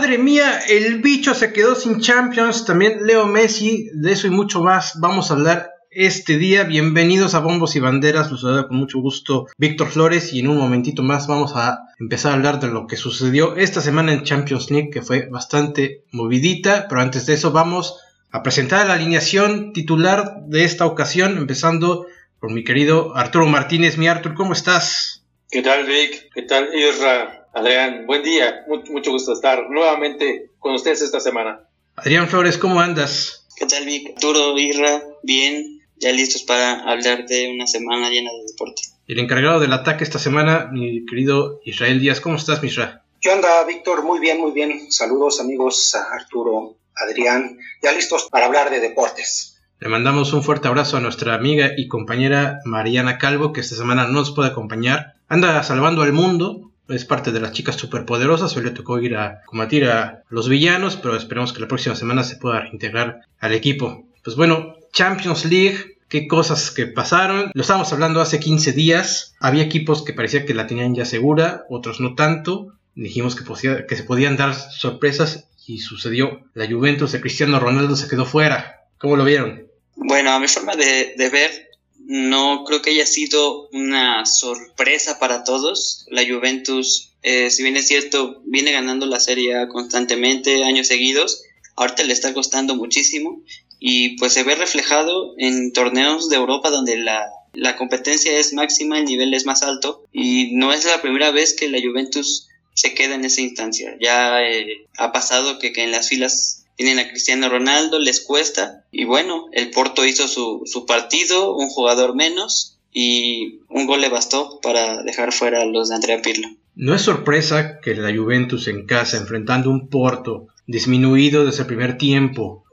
Madre mía, el bicho se quedó sin Champions, también Leo Messi, de eso y mucho más vamos a hablar este día. Bienvenidos a Bombos y Banderas, los saluda con mucho gusto Víctor Flores y en un momentito más vamos a empezar a hablar de lo que sucedió esta semana en Champions League, que fue bastante movidita, pero antes de eso vamos a presentar la alineación titular de esta ocasión, empezando por mi querido Arturo Martínez. Mi Arturo, ¿cómo estás? ¿Qué tal, Vic? ¿Qué tal, Isra? Adrián, buen día. Mucho, gusto estar nuevamente con ustedes esta semana. Adrián Flores, ¿cómo andas? ¿Qué tal, Vic? Arturo, Irra, bien. Ya listos para hablar de una semana llena de deporte. El encargado del ataque esta semana, mi querido Israel Díaz. ¿Cómo estás, Misra? ¿Qué onda, Víctor? Muy bien, muy bien. Saludos, amigos, a Arturo, Adrián. Ya listos para hablar de deportes. Le mandamos un fuerte abrazo a nuestra amiga y compañera Mariana Calvo, que esta semana no nos puede acompañar. Anda salvando al mundo, es parte de las chicas superpoderosas. Hoy le tocó ir a combatir a los villanos, pero esperemos que la próxima semana se pueda reintegrar al equipo. Pues bueno, Champions League, qué cosas que pasaron. Lo estábamos hablando hace 15 días. Había equipos que parecía que la tenían ya segura, otros no tanto. Dijimos que, que se podían dar sorpresas y sucedió. La Juventus de Cristiano Ronaldo se quedó fuera. ¿Cómo lo vieron? Bueno, a mi forma de ver, no creo que haya sido una sorpresa para todos. La Juventus, eh, si bien es cierto, viene ganando la serie constantemente, años seguidos, ahorita le está costando muchísimo y pues se ve reflejado en torneos de Europa donde la, competencia es máxima, el nivel es más alto y no es la primera vez que la Juventus se queda en esa instancia. Ya eh, ha pasado que, que en las filas tienen a Cristiano Ronaldo, les cuesta. Y bueno, el Porto hizo su, su partido, un jugador menos, y un gol le bastó para dejar fuera a los de Andrea Pirlo. No es sorpresa que la Juventus en casa, enfrentando un Porto disminuido desde el primer tiempo,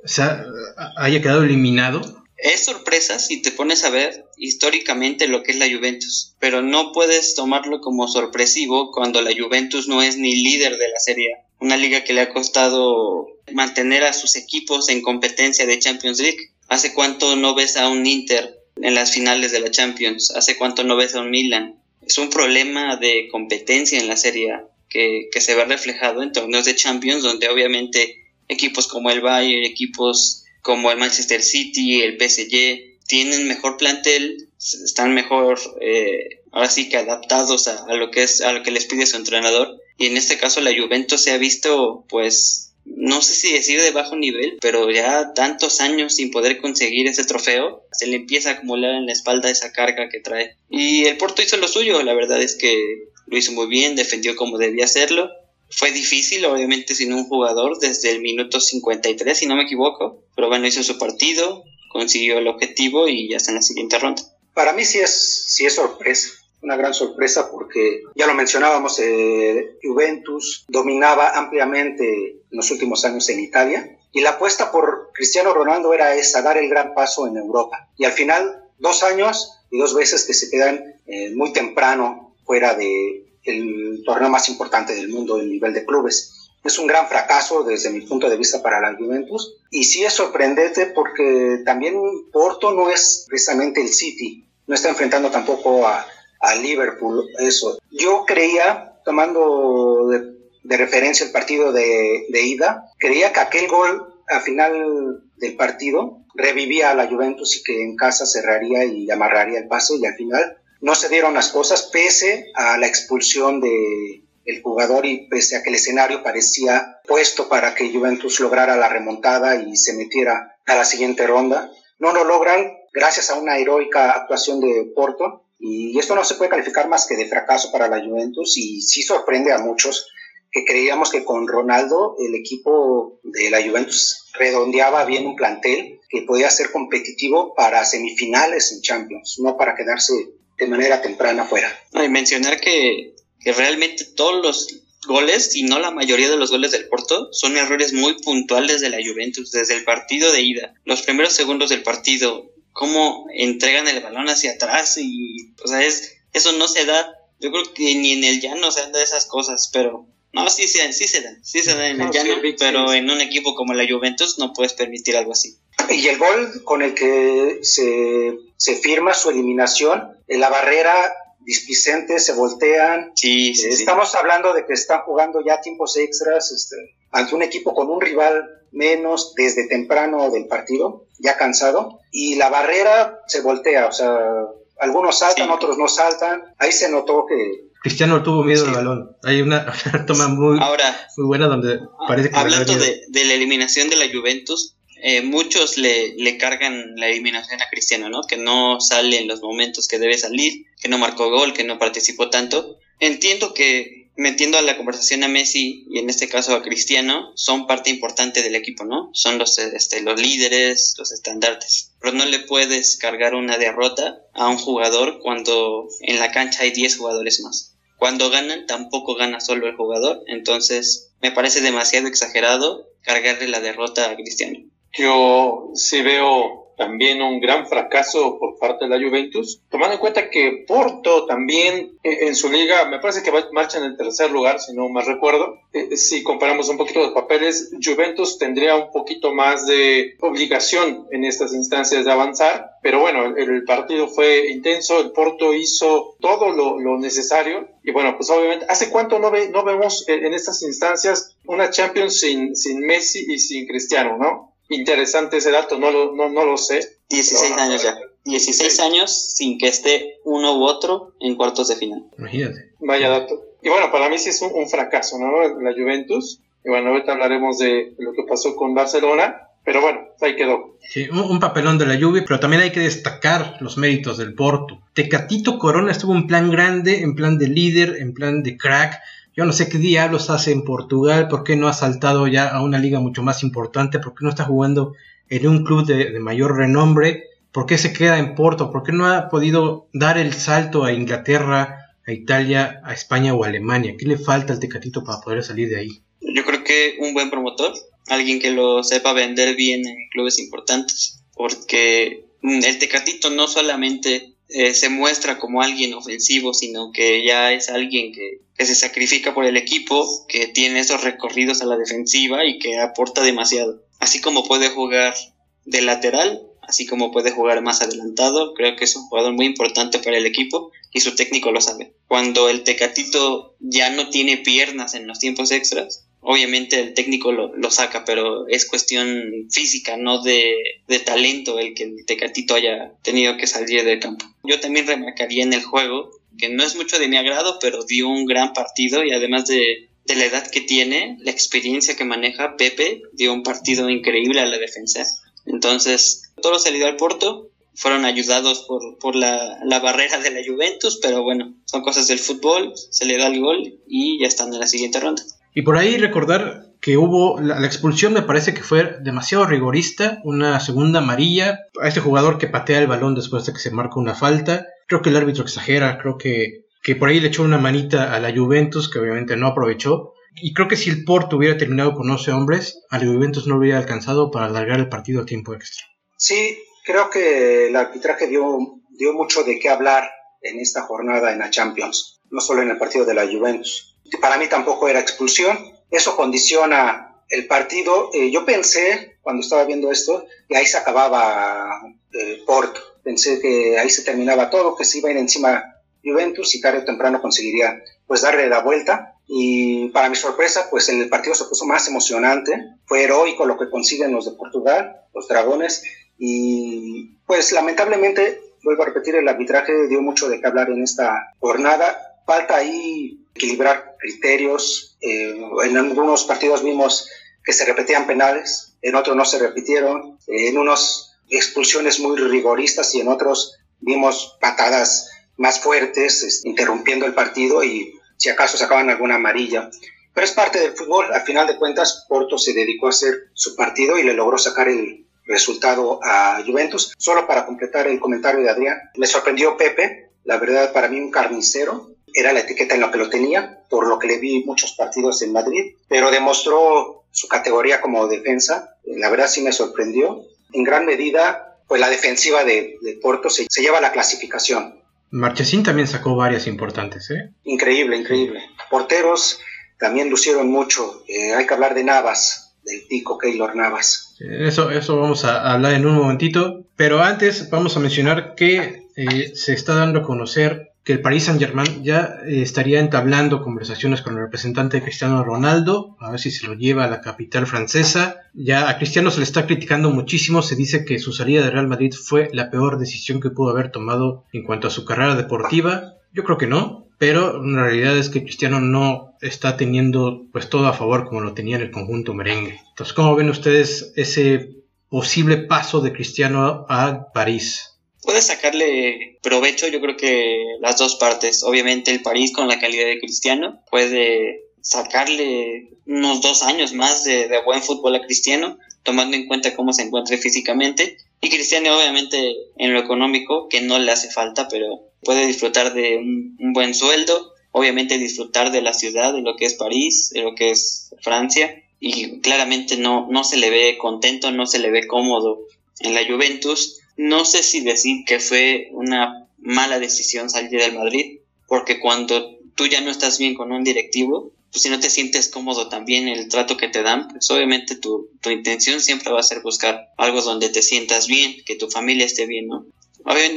haya quedado eliminado. Es sorpresa si te pones a ver históricamente lo que es la Juventus, pero no puedes tomarlo como sorpresivo cuando la Juventus no es ni líder de la Serie A una liga que le ha costado mantener a sus equipos en competencia de Champions League. ¿Hace cuánto no ves a un Inter en las finales de la Champions? ¿Hace cuánto no ves a un Milan? Es un problema de competencia en la Serie que, que se ve reflejado en torneos de Champions donde obviamente equipos como el Bayern, equipos como el Manchester City, el PSG, tienen mejor plantel, están mejor, eh, ahora sí que adaptados a, a, lo que es, a lo que les pide su entrenador y en este caso la Juventus se ha visto pues no sé si decir de bajo nivel, pero ya tantos años sin poder conseguir ese trofeo, se le empieza a acumular en la espalda esa carga que trae. Y el Porto hizo lo suyo, la verdad es que lo hizo muy bien, defendió como debía hacerlo. Fue difícil, obviamente, sin un jugador desde el minuto 53, si no me equivoco, pero bueno, hizo su partido, consiguió el objetivo y ya está en la siguiente ronda. Para mí sí es, sí es sorpresa una gran sorpresa porque ya lo mencionábamos, eh, Juventus dominaba ampliamente en los últimos años en Italia y la apuesta por Cristiano Ronaldo era esa, dar el gran paso en Europa. Y al final, dos años y dos veces que se quedan eh, muy temprano fuera del el torneo más importante del mundo en nivel de clubes. Es un gran fracaso desde mi punto de vista para la Juventus y sí es sorprendente porque también Porto no es precisamente el City, no está enfrentando tampoco a, a Liverpool, eso. Yo creía, tomando de, referencia el partido de, ida, creía que aquel gol al final del partido revivía a la Juventus y que en casa cerraría y amarraría el paso y al final no se dieron las cosas pese a la expulsión de el jugador y pese a que el escenario parecía puesto para que Juventus lograra la remontada y se metiera a la siguiente ronda. No lo logran gracias a una heroica actuación de Porto y esto no se puede calificar más que de fracaso para la Juventus y sí sorprende a muchos que creíamos que con Ronaldo el equipo de la Juventus redondeaba bien un plantel que podía ser competitivo para semifinales en Champions, no para quedarse de manera temprana fuera. y mencionar que, que realmente todos los goles, y no la mayoría de los goles del Porto, son errores muy puntuales de la Juventus desde el partido de ida. Los primeros segundos del partido, cómo entregan el balón hacia atrás y, o sea, es, eso no se da. Yo creo que ni en el llano se dan esas cosas, pero no, sí, sí, sí se dan, sí se dan en el llano, pero en un equipo como la Juventus no puedes permitir algo así. Y el gol con el que se, se firma su eliminación, en la barrera displicente, se voltean. Sí, sí, Estamos hablando de que están jugando ya tiempos extras, este, ante un equipo con un rival menos desde temprano del partido, ya cansado, y la barrera se voltea, o sea, algunos saltan, otros no saltan, ahí se notó que... Cristiano tuvo miedo al balón. Hay una, toma muy, muy buena donde parece que... Hablando de, de, la eliminación de la Juventus, eh, muchos le, le, cargan la eliminación a Cristiano, ¿no? Que no sale en los momentos que debe salir, que no marcó gol, que no participó tanto. Entiendo que metiendo a la conversación a Messi y en este caso a Cristiano son parte importante del equipo, ¿no? Son los, este, los líderes, los estandartes. Pero no le puedes cargar una derrota a un jugador cuando en la cancha hay 10 jugadores más. Cuando ganan tampoco gana solo el jugador, entonces me parece demasiado exagerado cargarle la derrota a Cristiano. Yo sí veo también un gran fracaso por parte de la Juventus, tomando en cuenta que Porto también eh, en su liga, me parece que marcha en el tercer lugar, si no más recuerdo. Eh, si comparamos un poquito los papeles, Juventus tendría un poquito más de obligación en estas instancias de avanzar, pero bueno, el, partido fue intenso, el Porto hizo todo lo, lo, necesario y bueno, pues obviamente, ¿hace cuánto no, ve, no vemos en estas instancias una Champions sin, sin Messi y sin Cristiano, no? Interesante ese dato, no lo, no, no lo sé. 16 años ya. 16 años sin que esté uno u otro en cuartos de final. Imagínate. Vaya dato. Y bueno, para mí sí es un, fracaso, ¿no? La Juventus. Y bueno, ahorita hablaremos de lo que pasó con Barcelona. Pero bueno, ahí quedó. Sí, un, papelón de la Juve, pero también hay que destacar los méritos del Porto. Tecatito Corona estuvo en plan grande, en plan de líder, en plan de crack yo no sé qué diablos hace en Portugal, por qué no ha saltado ya a una liga mucho más importante, por qué no está jugando en un club de, mayor renombre, por qué se queda en Porto, por qué no ha podido dar el salto a Inglaterra, a Italia, a España o a Alemania. ¿Qué le falta al Tecatito para poder salir de ahí? Yo creo que un buen promotor, alguien que lo sepa vender bien en clubes importantes, porque el Tecatito no solamente eh, se muestra como alguien ofensivo, sino que ya es alguien que, se sacrifica por el equipo, que tiene esos recorridos a la defensiva y que aporta demasiado. Así como puede jugar de lateral, así como puede jugar más adelantado, creo que es un jugador muy importante para el equipo y su técnico lo sabe. Cuando el Tecatito ya no tiene piernas en los tiempos extras, obviamente el técnico lo, lo, saca, pero es cuestión física, no de, de, talento el que el Tecatito haya tenido que salir del campo. Yo también remarcaría en el juego, que no es mucho de mi agrado, pero dio un gran partido y además de, de la edad que tiene, la experiencia que maneja Pepe, dio un partido increíble a la defensa. Entonces, todo salió al Porto, fueron ayudados por, por la, la, barrera de la Juventus, pero bueno, son cosas del fútbol, se le da el gol y ya están en la siguiente ronda. Y por ahí recordar que hubo la, expulsión me parece que fue demasiado rigorista, una segunda amarilla a este jugador que patea el balón después de que se marca una falta. Creo que el árbitro exagera, creo que, que por ahí le echó una manita a la Juventus que obviamente no aprovechó. Y creo que si el Porto hubiera terminado con 11 hombres, a la Juventus no hubiera alcanzado para alargar el partido a tiempo extra. Sí, creo que el arbitraje dio, dio mucho de qué hablar en esta jornada en la Champions, no solo en el partido de la Juventus para mí tampoco era expulsión. Eso condiciona el partido. Eh, yo pensé, cuando estaba viendo esto, que ahí se acababa eh, Porto. Pensé que ahí se terminaba todo, que se iba a ir encima Juventus y tarde o temprano conseguiría pues darle la vuelta. Y para mi sorpresa, pues el partido se puso más emocionante. Fue heroico lo que consiguen los de Portugal, los dragones. Y pues lamentablemente, vuelvo a repetir, el arbitraje dio mucho de qué hablar en esta jornada. Falta ahí equilibrar criterios. Eh, en algunos partidos vimos que se repetían penales, en otros no se repitieron, en unos expulsiones muy rigoristas y en otros vimos patadas más fuertes, interrumpiendo el partido y si acaso sacaban alguna amarilla. Pero es parte del fútbol. Al final de cuentas, Porto se dedicó a hacer su partido y le logró sacar el resultado a Juventus. Solo para completar el comentario de Adrián, me sorprendió Pepe, la verdad para mí un carnicero, era la etiqueta en la que lo tenía, por lo que le vi muchos partidos en Madrid, pero demostró su categoría como defensa, la verdad sí me sorprendió. En gran medida, pues la defensiva de, Porto se, lleva la clasificación. Marchesín también sacó varias importantes, ¿eh? Increíble, increíble. Porteros también lucieron mucho. Eh, hay que hablar de Navas, del pico Keylor Navas. Eso, eso vamos a hablar en un momentito, pero antes vamos a mencionar que eh, se está dando a conocer que el Paris Saint Germain ya eh, estaría entablando conversaciones con el representante de Cristiano Ronaldo, a ver si se lo lleva a la capital francesa. Ya a Cristiano se le está criticando muchísimo, se dice que su salida de Real Madrid fue la peor decisión que pudo haber tomado en cuanto a su carrera deportiva. Yo creo que no, pero la realidad es que Cristiano no está teniendo pues todo a favor como lo tenía en el conjunto merengue. Entonces, ¿cómo ven ustedes ese posible paso de Cristiano a París? Puede sacarle provecho, yo creo que las dos partes. Obviamente el París con la calidad de Cristiano puede sacarle unos dos años más de, buen fútbol a Cristiano, tomando en cuenta cómo se encuentre físicamente. Y Cristiano obviamente en lo económico, que no le hace falta, pero puede disfrutar de un, un buen sueldo, obviamente disfrutar de la ciudad, de lo que es París, de lo que es Francia. Y claramente no, no se le ve contento, no se le ve cómodo en la Juventus no sé si decir que fue una mala decisión salir del Madrid, porque cuando tú ya no estás bien con un directivo, pues si no te sientes cómodo también el trato que te dan, pues obviamente tu, tu intención siempre va a ser buscar algo donde te sientas bien, que tu familia esté bien, ¿no?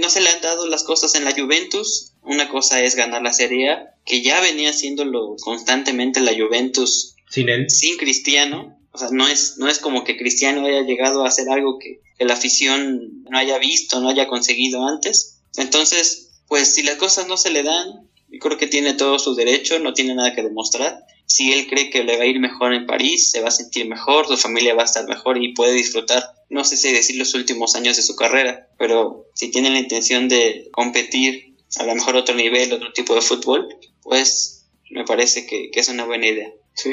no se le han dado las cosas en la Juventus. Una cosa es ganar la Serie A, que ya venía haciéndolo constantemente la Juventus sin él, sin Cristiano. O sea, no es, no es como que Cristiano haya llegado a hacer algo que, la afición no haya visto, no haya conseguido antes. Entonces, pues si las cosas no se le dan, creo que tiene todo su derecho, no tiene nada que demostrar. Si él cree que le va a ir mejor en París, se va a sentir mejor, su familia va a estar mejor y puede disfrutar, no sé si decir los últimos años de su carrera, pero si tiene la intención de competir a lo mejor otro nivel, otro tipo de fútbol, pues me parece que, que es una buena idea. Sí,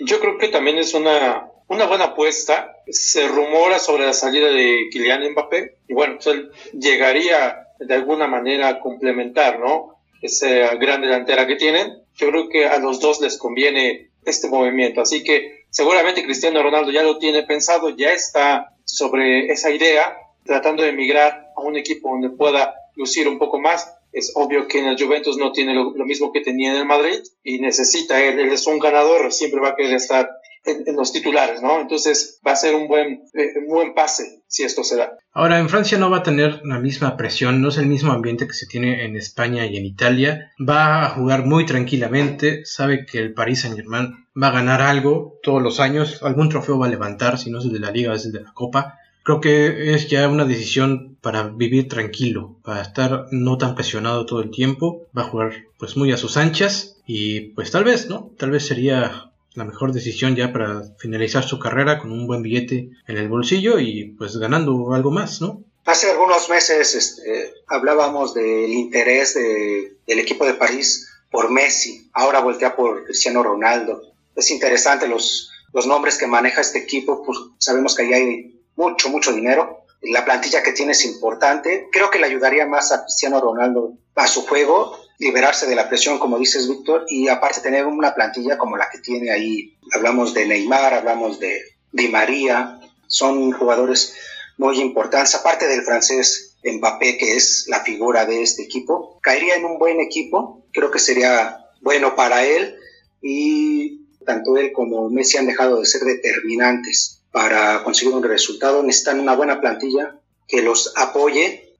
yo creo que también es una, una buena apuesta. Se rumora sobre la salida de Kylian Mbappé y bueno, pues él llegaría de alguna manera a complementar, ¿no? Esa gran delantera que tienen. Yo creo que a los dos les conviene este movimiento. Así que seguramente Cristiano Ronaldo ya lo tiene pensado, ya está sobre esa idea, tratando de emigrar a un equipo donde pueda lucir un poco más es obvio que en el Juventus no tiene lo, mismo que tenía en el Madrid y necesita él, él es un ganador, siempre va a querer estar en, los titulares, ¿no? Entonces va a ser un buen, eh, un buen pase si esto se da. Ahora, en Francia no va a tener la misma presión, no es el mismo ambiente que se tiene en España y en Italia. Va a jugar muy tranquilamente, sabe que el Paris Saint Germain va a ganar algo todos los años, algún trofeo va a levantar, si no es el de la liga, es el de la copa creo que es ya una decisión para vivir tranquilo, para estar no tan presionado todo el tiempo, va a jugar pues muy a sus anchas y pues tal vez, ¿no? Tal vez sería la mejor decisión ya para finalizar su carrera con un buen billete en el bolsillo y pues ganando algo más, ¿no? Hace algunos meses este, hablábamos del interés del equipo de París por Messi, ahora voltea por Cristiano Ronaldo. Es interesante los, los nombres que maneja este equipo, pues sabemos que ahí hay mucho, mucho dinero. La plantilla que tiene es importante. Creo que le ayudaría más a Cristiano Ronaldo a su juego, liberarse de la presión, como dices, Víctor, y aparte tener una plantilla como la que tiene ahí. Hablamos de Neymar, hablamos de Di María, son jugadores muy importantes, aparte del francés Mbappé, que es la figura de este equipo. Caería en un buen equipo, creo que sería bueno para él y tanto él como Messi han dejado de ser determinantes para conseguir un resultado necesitan una buena plantilla que los apoye,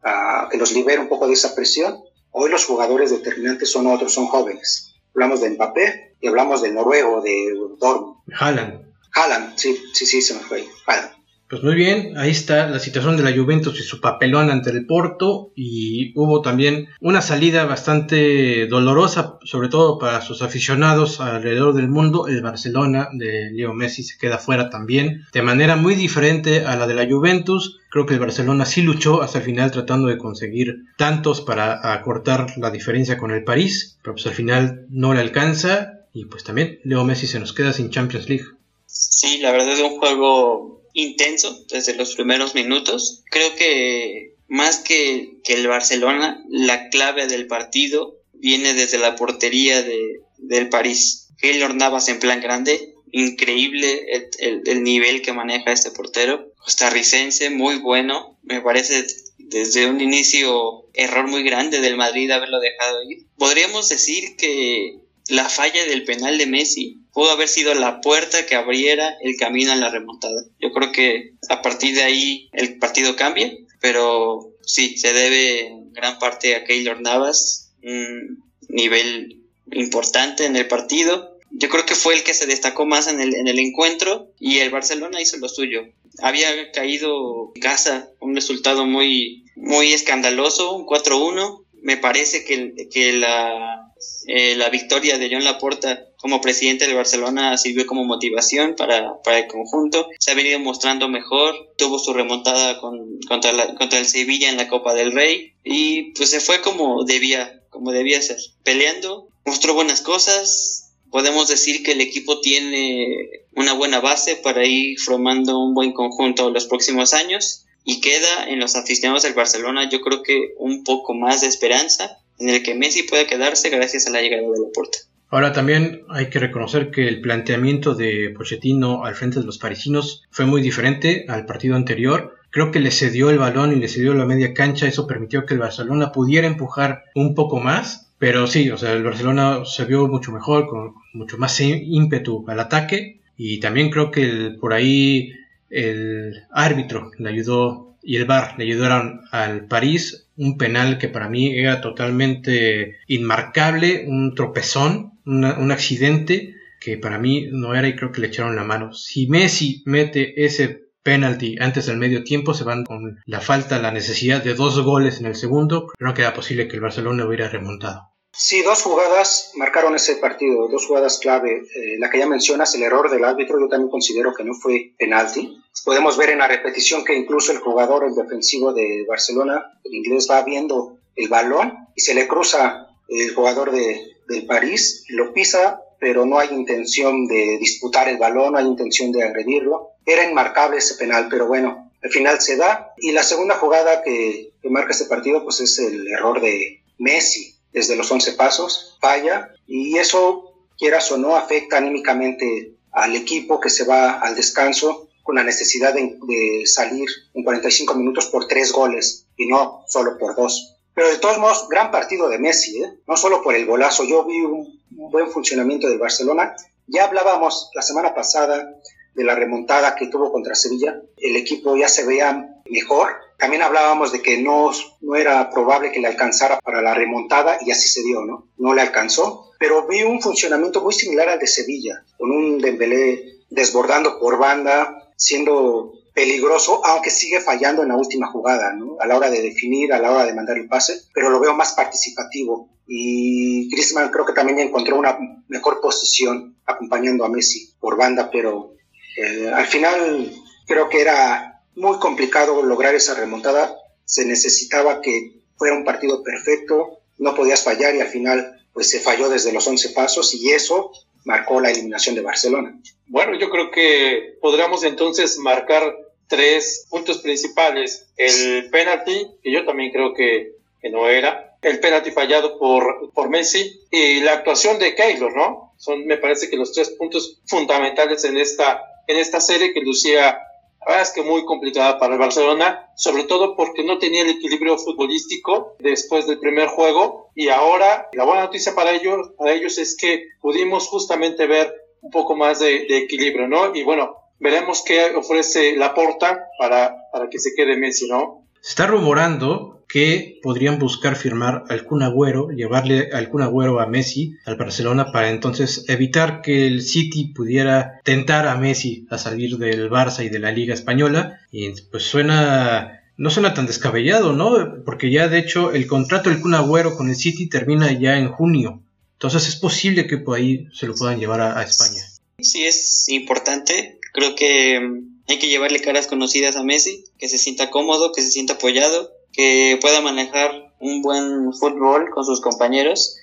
que los libere un poco de esa presión. Hoy los jugadores determinantes son otros, son jóvenes. Hablamos de Mbappé y hablamos del noruego, de Dortmund. Haaland. Haaland, sí, sí, sí, se me fue. Haaland. Pues muy bien, ahí está la situación de la Juventus y su papelón ante el Porto y hubo también una salida bastante dolorosa, sobre todo para sus aficionados alrededor del mundo. El Barcelona de Leo Messi se queda fuera también, de manera muy diferente a la de la Juventus. Creo que el Barcelona sí luchó hasta el final tratando de conseguir tantos para acortar la diferencia con el París, pero pues al final no le alcanza y pues también Leo Messi se nos queda sin Champions League. Sí, la verdad es un juego intenso desde los primeros minutos. Creo que más que, que el Barcelona, la clave del partido viene desde la portería de, del París. Keylor Navas en plan grande, increíble el, el, nivel que maneja este portero. Costarricense, muy bueno. Me parece desde un inicio error muy grande del Madrid haberlo dejado ir. Podríamos decir que la falla del penal de Messi pudo haber sido la puerta que abriera el camino a la remontada. Yo creo que a partir de ahí el partido cambia, pero sí, se debe en gran parte a Keylor Navas un nivel importante en el partido. Yo creo que fue el que se destacó más en el, en el encuentro y el Barcelona hizo lo suyo. Había caído en casa un resultado muy, muy escandaloso, un 4-1. Me parece que, que la, eh, la victoria de John Laporta como presidente de Barcelona sirvió como motivación para, para, el conjunto. Se ha venido mostrando mejor, tuvo su remontada con, contra, la, contra el Sevilla en la Copa del Rey y pues se fue como debía, como debía ser. Peleando, mostró buenas cosas. Podemos decir que el equipo tiene una buena base para ir formando un buen conjunto los próximos años y queda en los aficionados del Barcelona yo creo que un poco más de esperanza en el que Messi pueda quedarse gracias a la llegada de Laporta. Ahora también hay que reconocer que el planteamiento de Pochettino al frente de los parisinos fue muy diferente al partido anterior. Creo que le cedió el balón y le cedió la media cancha, eso permitió que el Barcelona pudiera empujar un poco más, pero sí, o sea, el Barcelona se vio mucho mejor, con mucho más ímpetu al ataque. Y también creo que por ahí el árbitro le ayudó y el VAR le ayudaron al París. Un penal que para mí era totalmente inmarcable, un tropezón, un accidente que para mí no era y creo que le echaron la mano. Si Messi mete ese penalti antes del medio tiempo, se van con la falta, la necesidad de dos goles en el segundo, no queda posible que el Barcelona hubiera remontado. Sí, dos jugadas marcaron ese partido, dos jugadas clave. Eh, la que ya mencionas, el error del árbitro, yo también considero que no fue penalti. Podemos ver en la repetición que incluso el jugador, el defensivo de Barcelona, el inglés, va viendo el balón y se le cruza el jugador de, del París, lo pisa, pero no hay intención de disputar el balón, no hay intención de agredirlo. Era inmarcable ese penal, pero bueno, al final se da. Y la segunda jugada que, que marca este partido, pues es el error de Messi desde los 11 pasos, falla, y eso, quieras o no, afecta anímicamente al equipo que se va al descanso con la necesidad de, salir en 45 minutos por tres goles y no solo por dos. Pero de todos modos, gran partido de Messi, ¿eh? no solo por el golazo, yo vi un, un buen funcionamiento del Barcelona. Ya hablábamos la semana pasada de la remontada que tuvo contra Sevilla, el equipo ya se veía mejor. También hablábamos de que no, no era probable que le alcanzara para la remontada y así se dio, ¿no? No le alcanzó, pero vi un funcionamiento muy similar al de Sevilla, con un Dembélé desbordando por banda, siendo peligroso, aunque sigue fallando en la última jugada, ¿no? A la hora de definir, a la hora de mandar el pase, pero lo veo más participativo. Y Griezmann creo que también encontró una mejor posición acompañando a Messi por banda, pero eh, al final creo que era muy complicado lograr esa remontada. Se necesitaba que fuera un partido perfecto, no podías fallar y al final pues se falló desde los 11 pasos y eso marcó la eliminación de Barcelona. Bueno, yo creo que podríamos entonces marcar tres puntos principales. El penalti, que yo también creo que, que no era, el penalti fallado por, por Messi y la actuación de Keylor, ¿no? Son, me parece que los tres puntos fundamentales en esta en esta serie que lucía, la verdad es que muy complicada para el Barcelona, sobre todo porque no tenía el equilibrio futbolístico después del primer juego y ahora la buena noticia para ellos, para ellos es que pudimos justamente ver un poco más de, de equilibrio, ¿no? Y bueno, veremos qué ofrece la porta para, para que se quede Messi, ¿no? Se está rumorando que podrían buscar firmar al Kun Agüero, llevarle al Kun Agüero a Messi al Barcelona para entonces evitar que el City pudiera tentar a Messi a salir del Barça y de la Liga Española. Y pues suena no suena tan descabellado, ¿no? Porque ya de hecho el contrato del Kun Agüero con el City termina ya en junio. Entonces es posible que por ahí se lo puedan llevar a, a España. Sí, es importante. Creo que hay que llevarle caras conocidas a Messi, que se sienta cómodo, que se sienta apoyado, que pueda manejar un buen fútbol con sus compañeros.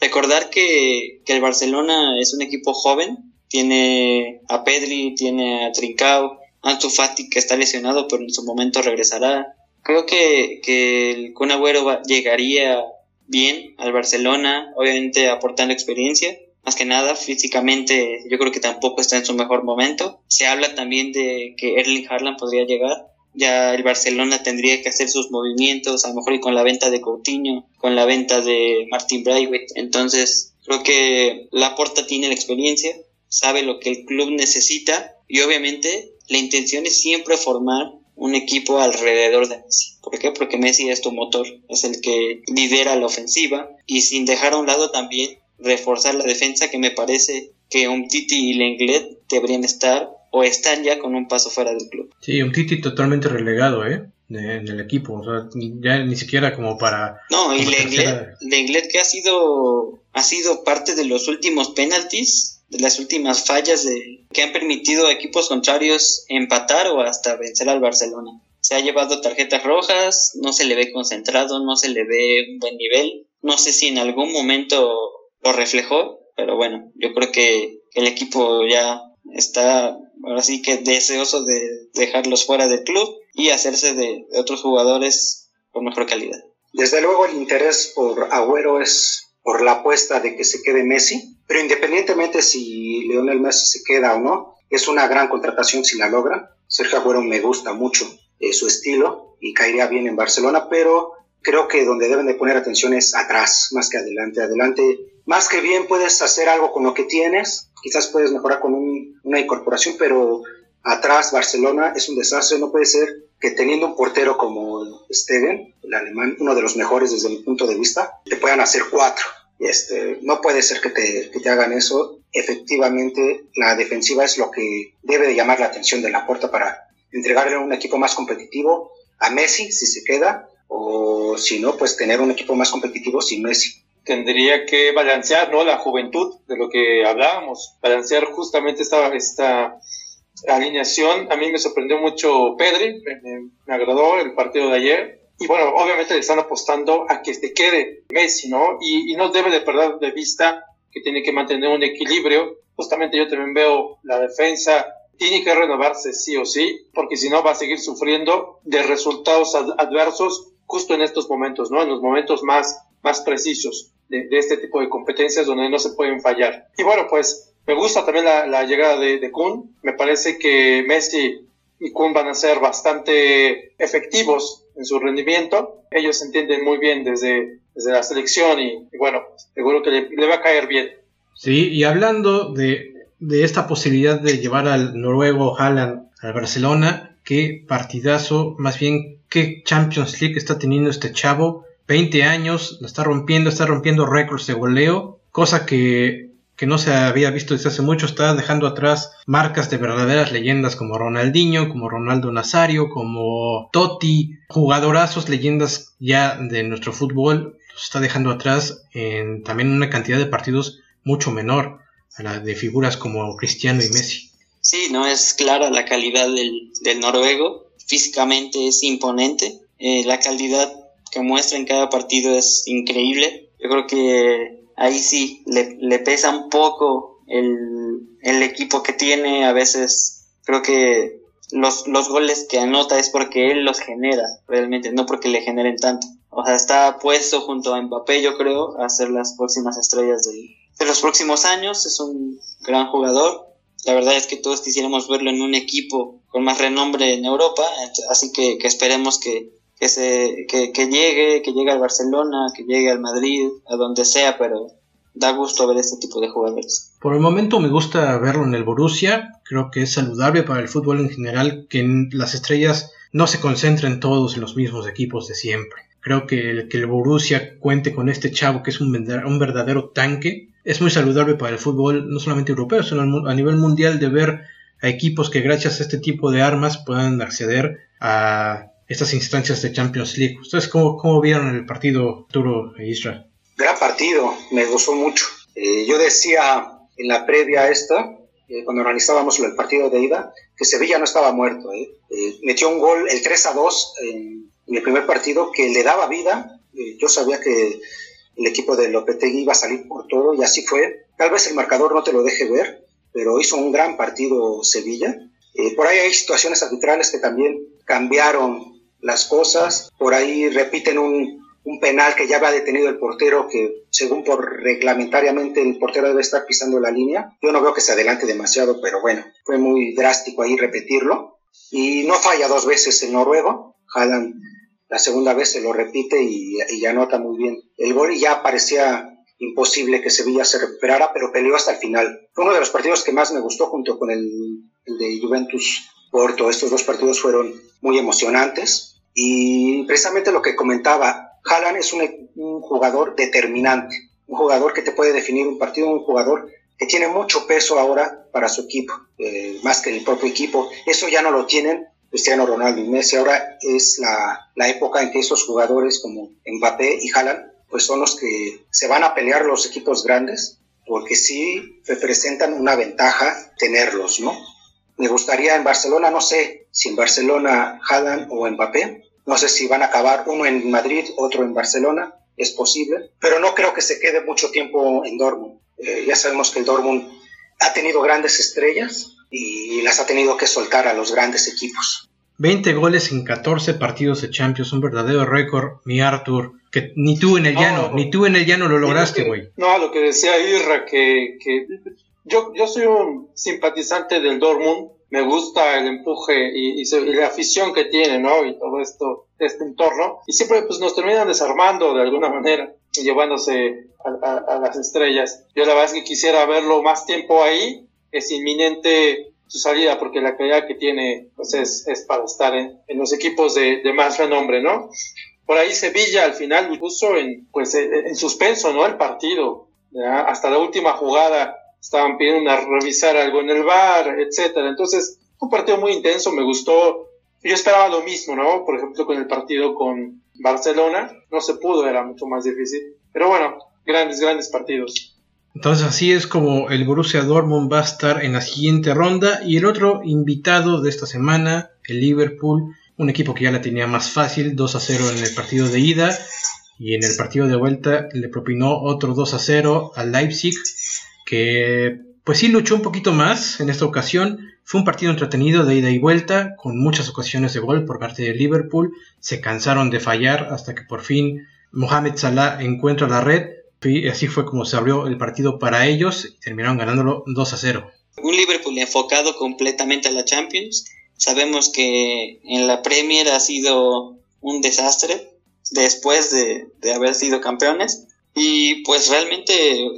Recordar que, que el Barcelona es un equipo joven, tiene a Pedri, tiene a Trincao, Ansu Fati que está lesionado, pero en su momento regresará. Creo que, que el Kun Agüero llegaría bien al Barcelona, obviamente aportando experiencia, más que nada físicamente yo creo que tampoco está en su mejor momento. Se habla también de que Erling Haaland podría llegar. Ya el Barcelona tendría que hacer sus movimientos, a lo mejor y con la venta de Coutinho, con la venta de Martin Braithwaite. Entonces, creo que Laporta tiene la experiencia, sabe lo que el club necesita y obviamente la intención es siempre formar un equipo alrededor de Messi. ¿Por qué? Porque Messi es tu motor, es el que lidera la ofensiva y sin dejar a un lado también reforzar la defensa que me parece que un Titi y Lenglet deberían estar o están ya con un paso fuera del club. Sí, un Titi totalmente relegado, ¿eh? en el equipo, o sea, ya ni siquiera como para... No, y Lenglet, que ha sido, ha sido parte de los últimos penaltis, de las últimas fallas de, que han permitido a equipos contrarios empatar o hasta vencer al Barcelona. Se ha llevado tarjetas rojas, no se le ve concentrado, no se le ve un buen nivel. No sé si en algún momento lo reflejó, pero bueno, yo creo que el equipo ya está ahora sí que deseoso de dejarlos fuera del club y hacerse de, otros jugadores con mejor calidad. Desde luego el interés por Agüero es por la apuesta de que se quede Messi, pero independientemente si Leonel Messi se queda o no, es una gran contratación si la logra. Sergio Agüero me gusta mucho eh, su estilo y caería bien en Barcelona, pero creo que donde deben de poner atención es atrás, más que adelante. Adelante, más que bien puedes hacer algo con lo que tienes, quizás puedes mejorar con una incorporación, pero atrás Barcelona es un desastre, no puede ser que teniendo un portero como Stegen, el alemán, uno de los mejores desde mi punto de vista, te puedan hacer cuatro. Este, no puede ser que te, que te hagan eso. Efectivamente, la defensiva es lo que debe de llamar la atención de la puerta para entregarle un equipo más competitivo a Messi, si se queda, o si no, pues tener un equipo más competitivo sin Messi. Tendría que balancear, ¿no? La juventud, de lo que hablábamos, balancear justamente esta, esta alineación. A mí me sorprendió mucho Pedri, me, agradó el partido de ayer. Y bueno, obviamente le están apostando a que se quede Messi, ¿no? Y, y no debe de perder de vista que tiene que mantener un equilibrio. Justamente yo también veo la defensa tiene que renovarse sí o sí, porque si no va a seguir sufriendo de resultados adversos justo en estos momentos, ¿no? En los momentos más, más precisos de, este tipo de competencias donde no se pueden fallar. Y bueno, pues me gusta también la, llegada de, de Kun. Me parece que Messi y Kun van a ser bastante efectivos en su rendimiento. Ellos entienden muy bien desde, desde la selección y, bueno, seguro que le, le, va a caer bien. Sí, y hablando de, de esta posibilidad de llevar al noruego Haaland al Barcelona, qué partidazo, más bien qué Champions League está teniendo este chavo. 20 años, lo está rompiendo, está rompiendo récords de goleo, cosa que, que no se había visto desde hace mucho, está dejando atrás marcas de verdaderas leyendas como Ronaldinho, como Ronaldo Nazario, como Totti, jugadorazos, leyendas ya de nuestro fútbol, los está dejando atrás en también una cantidad de partidos mucho menor a la de figuras como Cristiano y Messi. Sí, no es clara la calidad del, del noruego, físicamente es imponente, eh, la calidad que muestra en cada partido es increíble. Yo creo que ahí sí le, pesa un poco el, el, equipo que tiene, a veces creo que los, los goles que anota es porque él los genera realmente, no porque le generen tanto. O sea, está puesto junto a Mbappé, yo creo, a ser las próximas estrellas de los próximos años. Es un gran jugador la verdad es que todos quisiéramos verlo en un equipo con más renombre en Europa, así que, esperemos que, que, se, que, llegue, que llegue al Barcelona, que llegue al Madrid, a donde sea, pero da gusto ver este tipo de jugadores. Por el momento me gusta verlo en el Borussia, creo que es saludable para el fútbol en general que las estrellas no se concentren todos en los mismos equipos de siempre. Creo que el, que el Borussia cuente con este chavo que es un verdadero tanque es muy saludable para el fútbol, no solamente europeo, sino a nivel mundial de ver a equipos que gracias a este tipo de armas puedan acceder a estas instancias de Champions League. ¿Ustedes cómo, vieron el partido Turo e Israel? Gran partido, me gustó mucho. Eh, yo decía en la previa a esta, eh, cuando analizábamos el partido de ida, que Sevilla no estaba muerto. ¿eh? metió un gol, el 3 a 2, en, en, el primer partido, que le daba vida. yo sabía que el equipo de Lopetegui iba a salir por todo y así fue. Tal vez el marcador no te lo deje ver, pero hizo un gran partido Sevilla. Eh, por ahí hay situaciones arbitrales que también cambiaron las cosas. Por ahí repiten un, penal que ya había detenido el portero, que según por reglamentariamente el portero debe estar pisando la línea. Yo no veo que se adelante demasiado, pero bueno, fue muy drástico ahí repetirlo. Y no falla dos veces el noruego. Haaland la segunda vez se lo repite y, y anota muy bien el gol ya parecía imposible que Sevilla se recuperara, pero peleó hasta el final. Fue uno de los partidos que más me gustó junto con el, de Juventus Porto. Estos dos partidos fueron muy emocionantes y precisamente lo que comentaba, Haaland es un, un jugador determinante, un jugador que te puede definir un partido, un jugador que tiene mucho peso ahora para su equipo, eh, más que el propio equipo. Eso ya no lo tienen Cristiano Ronaldo y Messi. Ahora es la, la época en que esos jugadores como Mbappé y Haaland pues son los que se van a pelear los equipos grandes, porque sí representan una ventaja tenerlos, ¿no? Me gustaría en Barcelona, no sé si en Barcelona Haaland o Mbappé, no sé si van a acabar uno en Madrid, otro en Barcelona, es posible, pero no creo que se quede mucho tiempo en Dortmund. Eh, ya sabemos que el Dortmund ha tenido grandes estrellas y las ha tenido que soltar a los grandes equipos. 20 goles en 14 partidos de Champions, un verdadero récord, mi Arthur, que ni tú en el llano, ni tú en el llano lo lograste, güey. No, lo que decía Irra, que, que yo, yo soy un simpatizante del Dortmund, me gusta el empuje y, y, la afición que tiene, ¿no? Y todo esto, este entorno. Y siempre pues nos terminan desarmando de alguna manera y llevándose a, a, las estrellas. Yo la verdad es que quisiera verlo más tiempo ahí. Es inminente su salida porque la calidad que tiene pues es, es para estar en, los equipos de, más renombre, ¿no? Por ahí Sevilla al final puso en, pues, en suspenso, ¿no? El partido. Hasta la última jugada estaban pidiendo revisar algo en el bar, etcétera. Entonces, un partido muy intenso, me gustó. Yo esperaba lo mismo, ¿no? Por ejemplo, con el partido con Barcelona, no se pudo, era mucho más difícil. Pero bueno, grandes, grandes partidos. Entonces así es como el Borussia Dortmund va a estar en la siguiente ronda y el otro invitado de esta semana, el Liverpool, un equipo que ya la tenía más fácil, 2 a 0 en el partido de ida y en el partido de vuelta le propinó otro 2 a 0 al Leipzig que pues sí luchó un poquito más en esta ocasión. Fue un partido entretenido de ida y vuelta, con muchas ocasiones de gol por parte de Liverpool. Se cansaron de fallar hasta que por fin Mohamed Salah encuentra la red. Así fue como se abrió el partido para ellos terminaron ganándolo 2 a 0. Un Liverpool enfocado completamente a la Champions. Sabemos que en la Premier ha sido un desastre después de, de haber sido campeones y pues realmente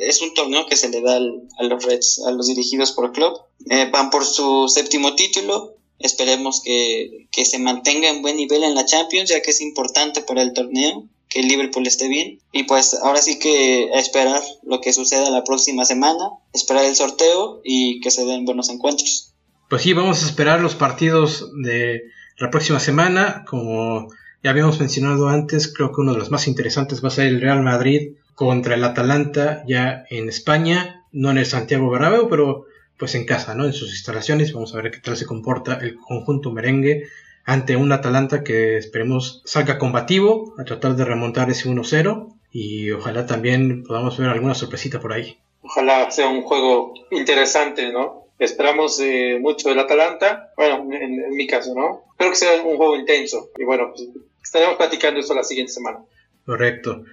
es un torneo que se le da a los Reds, a los dirigidos por club. Eh, van por su séptimo título. Esperemos que, que, se mantenga en buen nivel en la Champions, ya que es importante para el torneo que el Liverpool esté bien. Y pues ahora sí que esperar lo que suceda la próxima semana, esperar el sorteo y que se den buenos encuentros. Pues sí, vamos a esperar los partidos de la próxima semana. Como ya habíamos mencionado antes, creo que uno de los más interesantes va a ser el Real Madrid contra el Atalanta ya en España, no en el Santiago Bernabéu, pero pues en casa, ¿no? En sus instalaciones. Vamos a ver qué tal se comporta el conjunto merengue ante un Atalanta que esperemos salga combativo a tratar de remontar ese 1-0 y ojalá también podamos ver alguna sorpresita por ahí. Ojalá sea un juego interesante, ¿no? Esperamos eh, mucho del Atalanta, bueno, en, en, mi caso, ¿no? Espero que sea un juego intenso y bueno, pues estaremos platicando eso la siguiente semana. Correcto.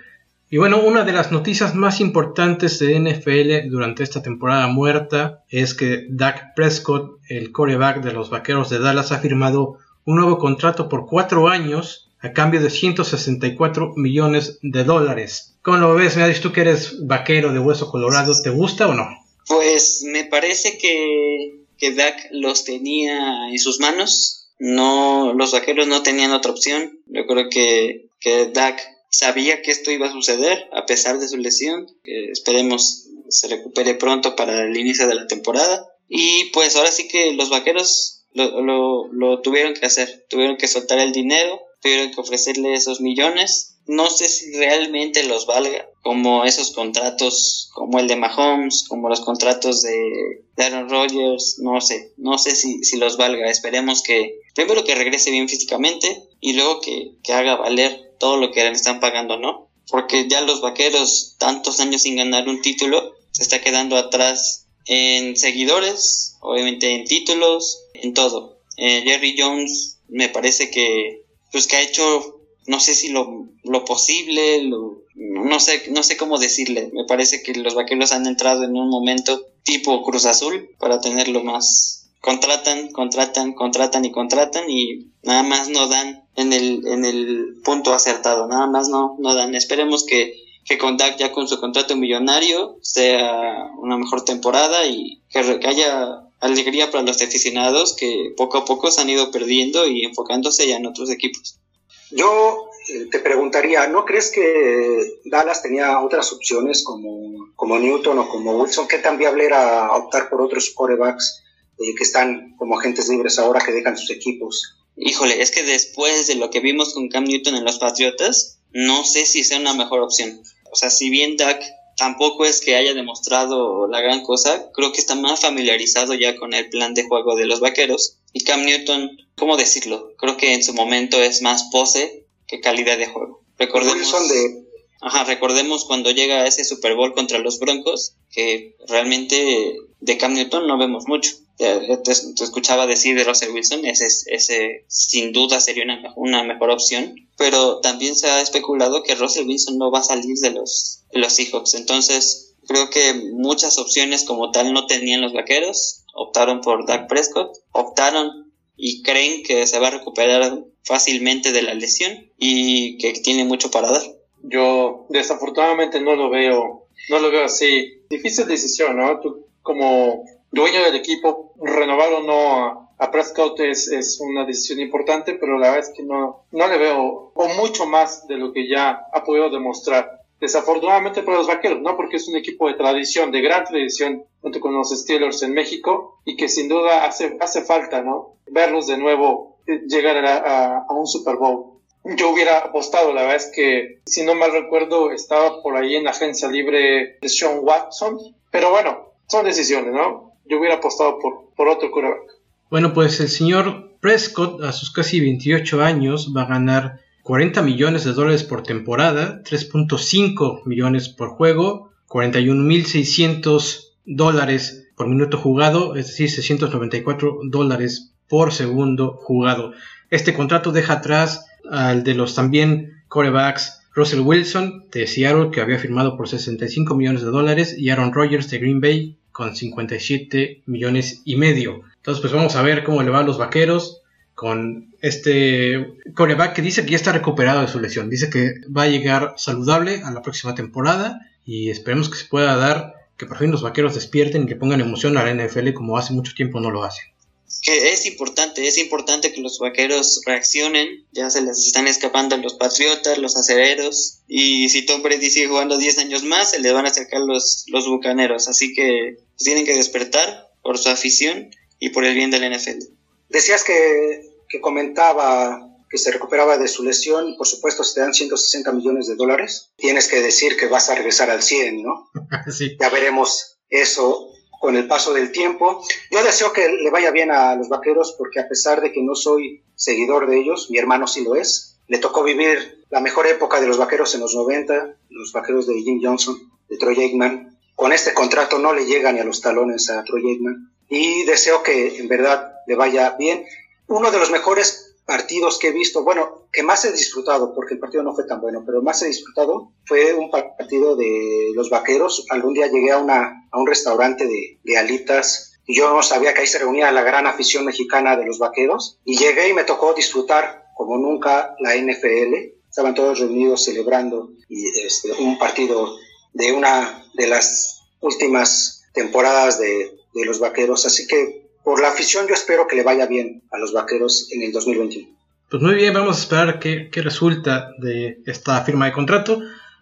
Y bueno, una de las noticias más importantes de NFL durante esta temporada muerta es que Dak Prescott, el coreback de los Vaqueros de Dallas, ha firmado un nuevo contrato por cuatro años a cambio de 164 millones de dólares. ¿Cómo lo ves? Me tú que eres vaquero de hueso colorado, ¿te gusta o no? Pues me parece que, que Dak los tenía en sus manos. No, los vaqueros no tenían otra opción. Yo creo que, que Dak sabía que esto iba a suceder a pesar de su lesión. que esperemos se recupere pronto para el inicio de la temporada. Y pues ahora sí que los vaqueros lo, lo, tuvieron que hacer. Tuvieron que soltar el dinero, tuvieron que ofrecerle esos millones. No sé si realmente los valga, como esos contratos, como el de Mahomes, como los contratos de Aaron Rodgers, no sé, no sé si, si los valga. Esperemos que primero que regrese bien físicamente y luego que, que haga valer todo lo que le están pagando, ¿no? Porque ya los vaqueros, tantos años sin ganar un título, se está quedando atrás en seguidores, obviamente en títulos, en todo. Eh, Jerry Jones me parece que, pues que ha hecho, no sé si lo, lo posible, lo, no sé, no sé cómo decirle. Me parece que los vaqueros han entrado en un momento tipo Cruz Azul para tenerlo más. Contratan, contratan, contratan y contratan y nada más no dan en el, en el punto acertado, nada más no, no dan. Esperemos que, que con ya con su contrato millonario sea una mejor temporada y que haya alegría para los aficionados que poco a poco se han ido perdiendo y enfocándose ya en otros equipos. Yo eh, te preguntaría, ¿no crees que Dallas tenía otras opciones como, como Newton o como Wilson? ¿Qué tan viable era optar por otros corebacks eh, que están como agentes libres ahora que dejan sus equipos? Híjole, es que después de lo que vimos con Cam Newton en los Patriotas, no sé si sea una mejor opción. O sea, si bien Dak tampoco es que haya demostrado la gran cosa, creo que está más familiarizado ya con el plan de juego de los vaqueros. Y Cam Newton, ¿cómo decirlo? Creo que en su momento es más pose que calidad de juego. Recordemos, ajá, recordemos cuando llega ese Super Bowl contra los Broncos, que realmente de Cam Newton no vemos mucho te, escuchaba decir de Russell Wilson, ese, ese sin duda sería una, una, mejor opción, pero también se ha especulado que Russell Wilson no va a salir de los, de los Seahawks, entonces creo que muchas opciones como tal no tenían los vaqueros, optaron por Dak Prescott, optaron y creen que se va a recuperar fácilmente de la lesión y que tiene mucho para dar. Yo desafortunadamente no lo veo, no lo veo así. Difícil decisión, ¿no? Tú como dueño del equipo, renovar o no a, Prescott es, es, una decisión importante, pero la verdad es que no, no le veo o mucho más de lo que ya ha podido demostrar. Desafortunadamente para los vaqueros, ¿no? Porque es un equipo de tradición, de gran tradición, junto con los Steelers en México, y que sin duda hace, hace falta, ¿no? Verlos de nuevo eh, llegar a, a un Super Bowl yo hubiera apostado, la verdad es que, si no mal recuerdo, estaba por ahí en la agencia libre de Sean Watson, pero bueno, son decisiones, ¿no? Yo hubiera apostado por, por otro quarterback. Bueno, pues el señor Prescott a sus casi 28 años va a ganar 40 millones de dólares por temporada, 3.5 millones por juego, 41.600 dólares por minuto jugado, es decir, 694 dólares por segundo jugado. Este contrato deja atrás al de los también corebacks Russell Wilson de Seattle, que había firmado por 65 millones de dólares, y Aaron Rodgers de Green Bay, con 57 millones y medio. Entonces, pues vamos a ver cómo le va a los vaqueros con este coreback que dice que ya está recuperado de su lesión. Dice que va a llegar saludable a la próxima temporada y esperemos que se pueda dar que por fin los vaqueros despierten y que pongan emoción a la NFL como hace mucho tiempo no lo hacen que es importante, es importante que los vaqueros reaccionen, ya se les están escapando los patriotas, los acereros, y si Tom Brady sigue jugando 10 años más, se les van a acercar los, los bucaneros, así que pues, tienen que despertar por su afición y por el bien del NFL. Decías que, que comentaba que se recuperaba de su lesión, por supuesto se te dan 160 millones de dólares, tienes que decir que vas a regresar al 100, ¿no? sí. Ya veremos eso con el paso del tiempo. Yo deseo que le vaya bien a los vaqueros porque a pesar de que no soy seguidor de ellos, mi hermano sí lo es. Le tocó vivir la mejor época de los vaqueros en los 90, los vaqueros de Jim Johnson, de Troy Aikman. Con este contrato no le llega ni a los talones a Troy Aikman. Y deseo que en verdad le vaya bien. Uno de los mejores partidos que he visto, bueno, que más he disfrutado, porque el partido no fue tan bueno, pero más he disfrutado fue un partido de los vaqueros. Algún día llegué a, una, a un restaurante de, de alitas y yo no sabía que ahí se reunía la gran afición mexicana de los vaqueros y llegué y me tocó disfrutar como nunca la NFL. Estaban todos reunidos celebrando este, un partido de una de las últimas temporadas de, de los vaqueros, así que por la afición yo espero que le vaya bien a los vaqueros en el 2021. Pues muy bien, vamos a esperar qué, resulta de esta firma de contrato.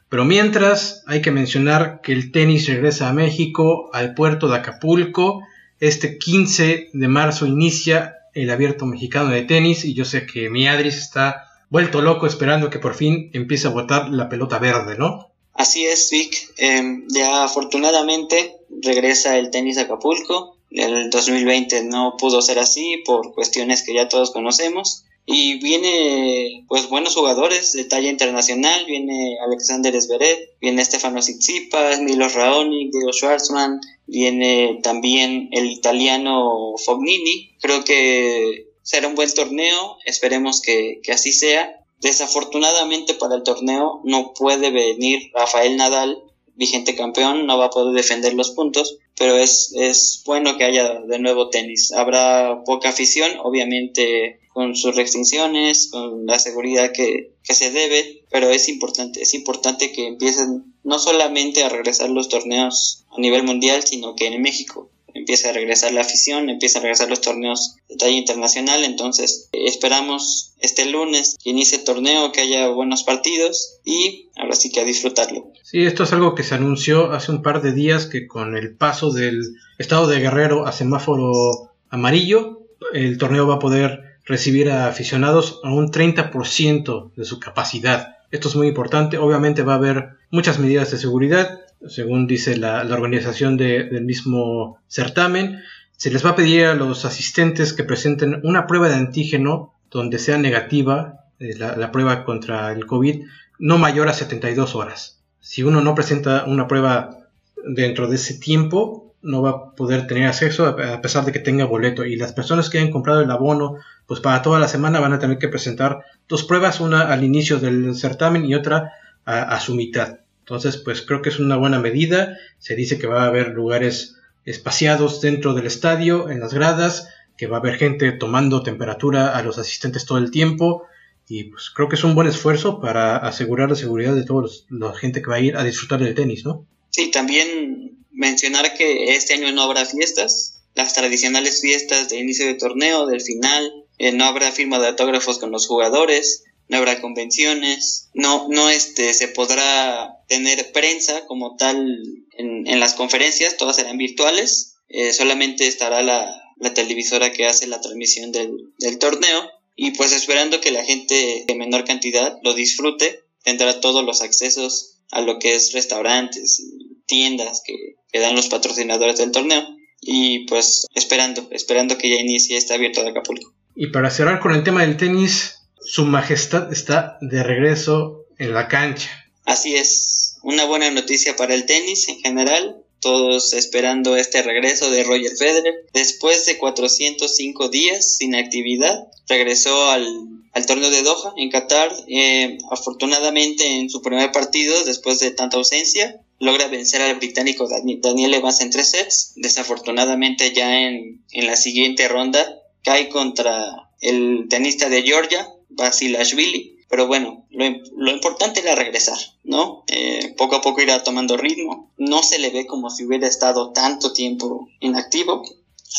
Pero mientras hay que mencionar que el tenis regresa a México, al puerto de Acapulco. Este 15 de marzo inicia el abierto mexicano de tenis y yo sé que mi Adris está vuelto loco esperando que por fin empiece a botar la pelota verde, ¿no? Así es, Vic. Em, ya afortunadamente regresa el tenis a Acapulco. El 2020 no pudo ser así por cuestiones que ya todos conocemos. Y viene, pues, buenos jugadores de talla internacional. Viene Alexander Zverev, viene Stefano Tsitsipas, Milo Raonic, Diego Schwartzman, viene también el italiano Fognini. Creo que será un buen torneo, esperemos que, que así sea. Desafortunadamente para el torneo no puede venir Rafael Nadal, vigente campeón, no va a poder defender los puntos, pero es, es bueno que haya de nuevo tenis. Habrá poca afición, obviamente con sus restricciones, con la seguridad que, que se debe, pero es importante, es importante que empiecen no solamente a regresar los torneos a nivel mundial, sino que en México empieza a regresar la afición, empieza a regresar los torneos de talla internacional, entonces esperamos este lunes que inicie el torneo, que haya buenos partidos y ahora sí que a disfrutarlo. Sí, esto es algo que se anunció hace un par de días que con el paso del estado de Guerrero a semáforo amarillo, el torneo va a poder recibir a aficionados a un 30% de su capacidad. Esto es muy importante, obviamente va a haber muchas medidas de seguridad, según dice la, organización del mismo certamen. Se les va a pedir a los asistentes que presenten una prueba de antígeno donde sea negativa eh, la, prueba contra el COVID, no mayor a 72 horas. Si uno no presenta una prueba dentro de ese tiempo, no va a poder tener acceso a pesar de que tenga boleto. Y las personas que hayan comprado el abono, pues para toda la semana van a tener que presentar dos pruebas, una al inicio del certamen y otra a, su mitad. Entonces, pues creo que es una buena medida. Se dice que va a haber lugares espaciados dentro del estadio, en las gradas, que va a haber gente tomando temperatura a los asistentes todo el tiempo. Y pues creo que es un buen esfuerzo para asegurar la seguridad de toda la gente que va a ir a disfrutar del tenis, ¿no? Sí, también mencionar que este año no habrá fiestas, las tradicionales fiestas de inicio de torneo, del final, eh, no habrá firma de autógrafos con los jugadores, no habrá convenciones, no, no este, se podrá tener prensa como tal en, en las conferencias, todas serán virtuales, eh, solamente estará la, la, televisora que hace la transmisión del, del torneo y pues esperando que la gente de menor cantidad lo disfrute, tendrá todos los accesos a lo que es restaurantes, tiendas que, que dan los patrocinadores del torneo y pues esperando, esperando que ya inicie este abierto de Acapulco. Y para cerrar con el tema del tenis, su Majestad está de regreso en la cancha. Así es, una buena noticia para el tenis en general. Todos esperando este regreso de Roger Federer. Después de 405 días sin actividad, regresó al, al torneo de Doha en Qatar. Eh, afortunadamente en su primer partido, después de tanta ausencia, logra vencer al británico Daniel Evans en tres sets. Desafortunadamente ya en, en la siguiente ronda cae contra el tenista de Georgia, Basilashvili. Pero bueno, lo, lo importante era regresar, ¿no? Eh, poco a poco irá tomando ritmo. No se le ve como si hubiera estado tanto tiempo inactivo.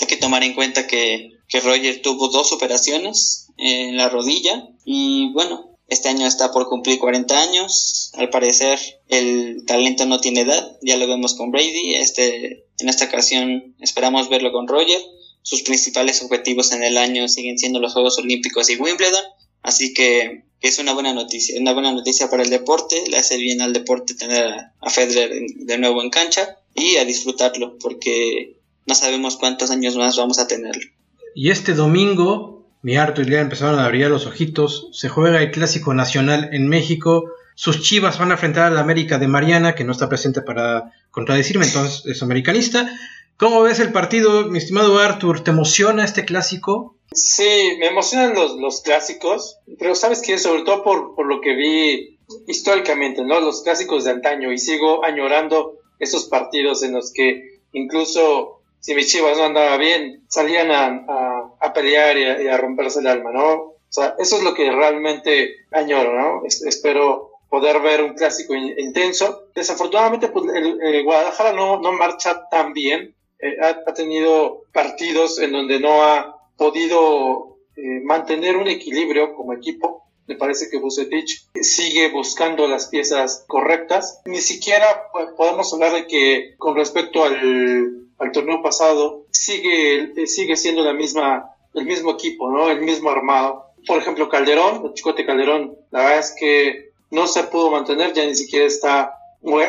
Hay que tomar en cuenta que, que Roger tuvo dos operaciones en la rodilla y bueno, este año está por cumplir 40 años. Al parecer el talento no tiene edad. Ya lo vemos con Brady. Este, en esta ocasión esperamos verlo con Roger. Sus principales objetivos en el año siguen siendo los Juegos Olímpicos y Wimbledon, así que es una buena noticia, una buena noticia para el deporte, le hace bien al deporte tener a Federer de nuevo en cancha y a disfrutarlo, porque no sabemos cuántos años más vamos a tenerlo. Y este domingo, mi harto y Lea empezaron a abrir los ojitos, se juega el Clásico Nacional en México, sus chivas van a enfrentar a la América de Mariana, que no está presente para contradecirme, entonces es americanista, ¿Cómo ves el partido, mi estimado Arthur? ¿Te emociona este clásico? Sí, me emocionan los, los clásicos, pero sabes que sobre todo por, por lo que vi históricamente, ¿no? Los clásicos de antaño y sigo añorando esos partidos en los que incluso si mi chivas no andaba bien, salían a, a, pelear y a, romperse el alma, ¿no? O sea, eso es lo que realmente añoro, ¿no? espero poder ver un clásico intenso. Desafortunadamente, pues el, Guadalajara no, no marcha tan bien. Eh, ha, tenido partidos en donde no ha podido eh, mantener un equilibrio como equipo. Me parece que Bucetich sigue buscando las piezas correctas. Ni siquiera podemos hablar de que con respecto al, al torneo pasado sigue, eh, sigue siendo la misma, el mismo equipo, ¿no? El mismo armado. Por ejemplo, Calderón, el Chicote Calderón, la verdad es que no se pudo mantener, ya ni siquiera está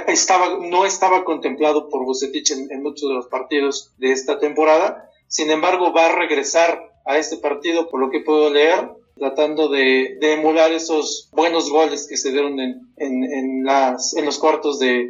estaba, no estaba contemplado por Bucetich en, muchos de los partidos de esta temporada. Sin embargo, va a regresar a este partido, por lo que puedo leer, tratando de, emular esos buenos goles que se dieron en, en, las, en los cuartos de,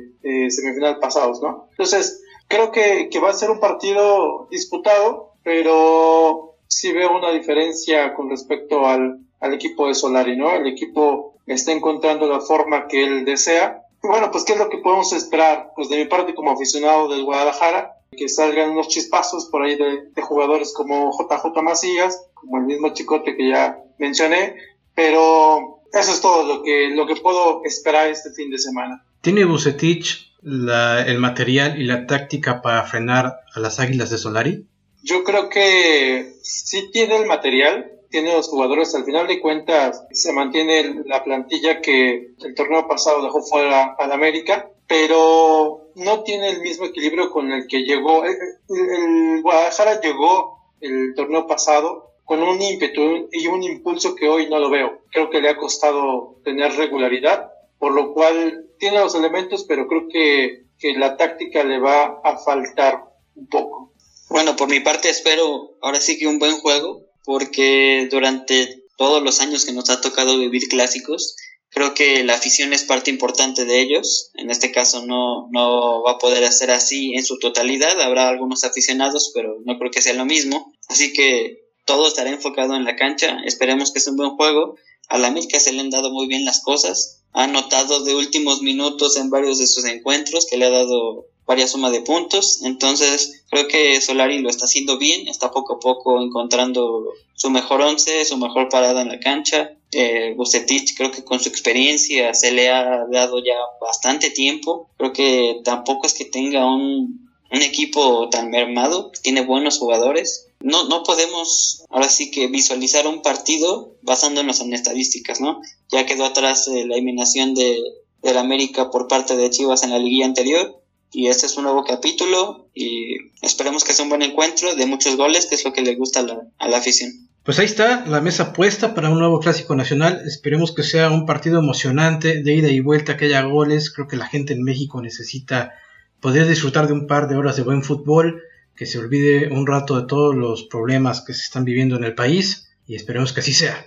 semifinal pasados, ¿no? Entonces, creo que, que va a ser un partido disputado, pero sí veo una diferencia con respecto al, al equipo de Solari, ¿no? El equipo está encontrando la forma que él desea bueno, pues, ¿qué es lo que podemos esperar? Pues de mi parte, como aficionado del Guadalajara, que salgan unos chispazos por ahí de, jugadores como JJ Macías, como el mismo Chicote que ya mencioné, pero eso es todo lo que, lo que puedo esperar este fin de semana. ¿Tiene Bucetich el material y la táctica para frenar a las Águilas de Solari? Yo creo que sí tiene el material, tiene los jugadores. Al final de cuentas, se mantiene la plantilla que el torneo pasado dejó fuera al América, pero no tiene el mismo equilibrio con el que llegó. El, el Guadalajara llegó el torneo pasado con un ímpetu y un impulso que hoy no lo veo. Creo que le ha costado tener regularidad, por lo cual tiene los elementos, pero creo que, que la táctica le va a faltar un poco. Bueno, por mi parte espero ahora sí que un buen juego, porque durante todos los años que nos ha tocado vivir clásicos, creo que la afición es parte importante de ellos. En este caso no, no va a poder ser así en su totalidad. Habrá algunos aficionados, pero no creo que sea lo mismo. Así que todo estará enfocado en la cancha. Esperemos que sea un buen juego. A la América se le han dado muy bien las cosas. Ha anotado de últimos minutos en varios de sus encuentros que le ha dado varias suma de puntos. Entonces, creo que Solari lo está haciendo bien, está poco a poco encontrando su mejor once, su mejor parada en la cancha. Eh, Bucetich creo que con su experiencia se le ha dado ya bastante tiempo. Creo que tampoco es que tenga un, un equipo tan mermado, tiene buenos jugadores. No, no podemos ahora sí que visualizar un partido basándonos en estadísticas, ¿no? Ya quedó atrás eh, la eliminación de, del América por parte de Chivas en la liguilla anterior y este es un nuevo capítulo y esperemos que sea un buen encuentro de muchos goles, que es lo que le gusta a la, a la afición. Pues ahí está la mesa puesta para un nuevo clásico nacional. Esperemos que sea un partido emocionante, de ida y vuelta, que haya goles. Creo que la gente en México necesita poder disfrutar de un par de horas de buen fútbol, que se olvide un rato de todos los problemas que se están viviendo en el país y esperemos que así sea.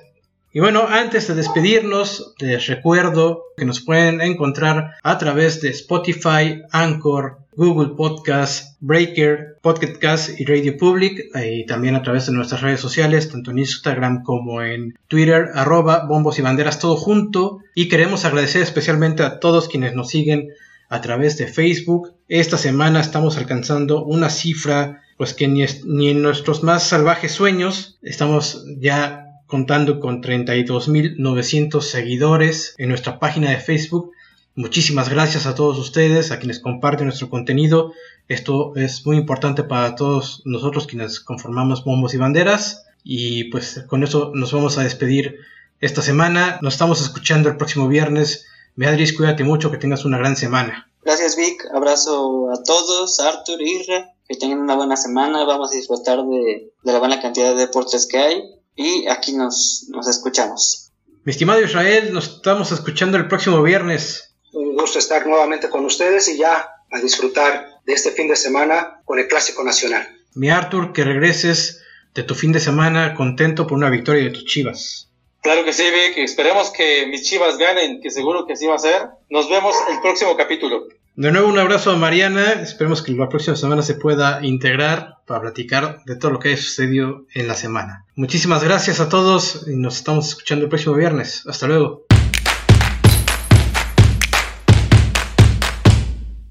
Y bueno, antes de despedirnos, les recuerdo que nos pueden encontrar a través de Spotify, Anchor, Google Podcast, Breaker, Podcast y Radio Public, y también a través de nuestras redes sociales, tanto en Instagram como en Twitter, arroba bombos y banderas, todo junto. Y queremos agradecer especialmente a todos quienes nos siguen a través de Facebook. Esta semana estamos alcanzando una cifra pues que ni, ni en nuestros más salvajes sueños estamos ya contando con 32.900 seguidores en nuestra página de Facebook. Muchísimas gracias a todos ustedes, a quienes comparten nuestro contenido. Esto es muy importante para todos nosotros quienes conformamos Bombos y Banderas. Y pues con eso nos vamos a despedir esta semana. Nos estamos escuchando el próximo viernes. Beatriz, cuídate mucho, que tengas una gran semana. Gracias Vic, abrazo a todos, Arthur, Irra, que tengan una buena semana. Vamos a disfrutar de, de la buena cantidad de deportes que hay y aquí nos, nos escuchamos. Mi estimado Israel, nos estamos escuchando el próximo viernes. Un gusto estar nuevamente con ustedes y ya a disfrutar de este fin de semana con el Clásico Nacional. Mi Arthur, que regreses de tu fin de semana contento por una victoria de tus chivas. Claro que sí, Vic. Esperemos que mis chivas ganen, que seguro que así va a ser. Nos vemos el próximo capítulo. De nuevo un abrazo a Mariana, esperemos que la próxima semana se pueda integrar para platicar de todo lo que ha sucedido en la semana. Muchísimas gracias a todos y nos estamos escuchando el próximo viernes. Hasta luego.